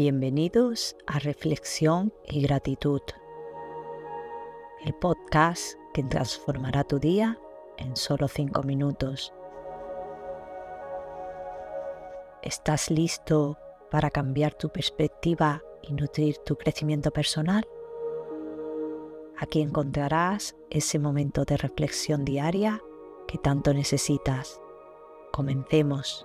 Bienvenidos a Reflexión y Gratitud, el podcast que transformará tu día en solo cinco minutos. ¿Estás listo para cambiar tu perspectiva y nutrir tu crecimiento personal? Aquí encontrarás ese momento de reflexión diaria que tanto necesitas. Comencemos.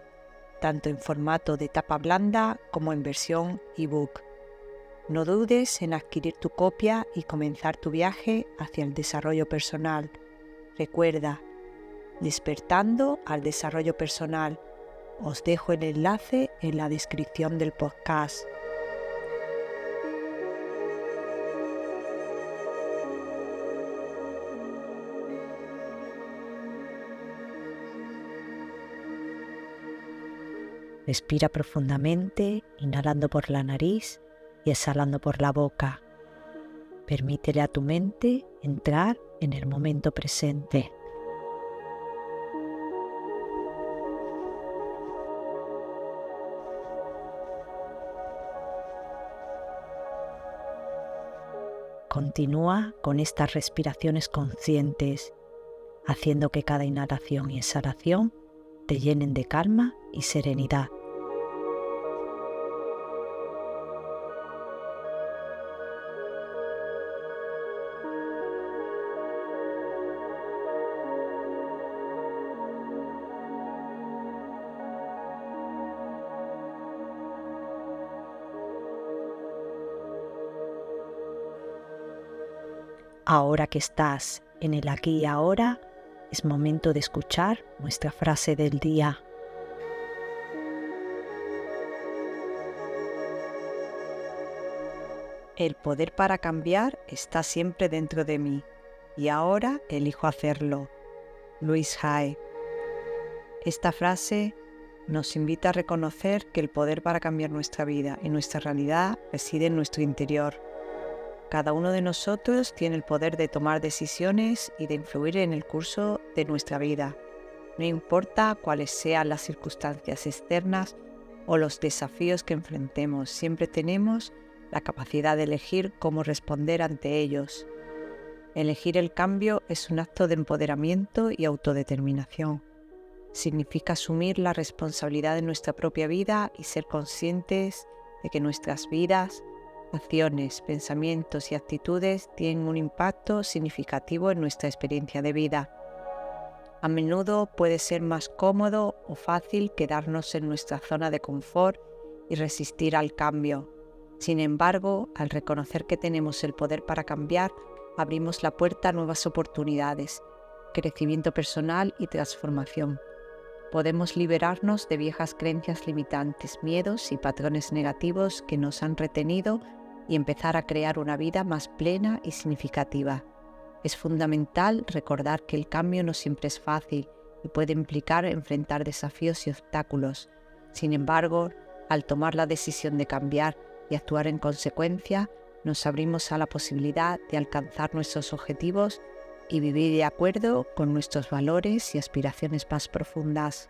tanto en formato de tapa blanda como en versión ebook. No dudes en adquirir tu copia y comenzar tu viaje hacia el desarrollo personal. Recuerda, despertando al desarrollo personal. Os dejo el enlace en la descripción del podcast. Respira profundamente, inhalando por la nariz y exhalando por la boca. Permítele a tu mente entrar en el momento presente. Continúa con estas respiraciones conscientes, haciendo que cada inhalación y exhalación te llenen de calma y serenidad. Ahora que estás en el aquí y ahora, es momento de escuchar nuestra frase del día. El poder para cambiar está siempre dentro de mí y ahora elijo hacerlo. Luis Hay. Esta frase nos invita a reconocer que el poder para cambiar nuestra vida y nuestra realidad reside en nuestro interior cada uno de nosotros tiene el poder de tomar decisiones y de influir en el curso de nuestra vida. No importa cuáles sean las circunstancias externas o los desafíos que enfrentemos, siempre tenemos la capacidad de elegir cómo responder ante ellos. Elegir el cambio es un acto de empoderamiento y autodeterminación. Significa asumir la responsabilidad de nuestra propia vida y ser conscientes de que nuestras vidas acciones, pensamientos y actitudes tienen un impacto significativo en nuestra experiencia de vida. A menudo puede ser más cómodo o fácil quedarnos en nuestra zona de confort y resistir al cambio. Sin embargo, al reconocer que tenemos el poder para cambiar, abrimos la puerta a nuevas oportunidades, crecimiento personal y transformación. Podemos liberarnos de viejas creencias limitantes, miedos y patrones negativos que nos han retenido y empezar a crear una vida más plena y significativa. Es fundamental recordar que el cambio no siempre es fácil y puede implicar enfrentar desafíos y obstáculos. Sin embargo, al tomar la decisión de cambiar y actuar en consecuencia, nos abrimos a la posibilidad de alcanzar nuestros objetivos y vivir de acuerdo con nuestros valores y aspiraciones más profundas.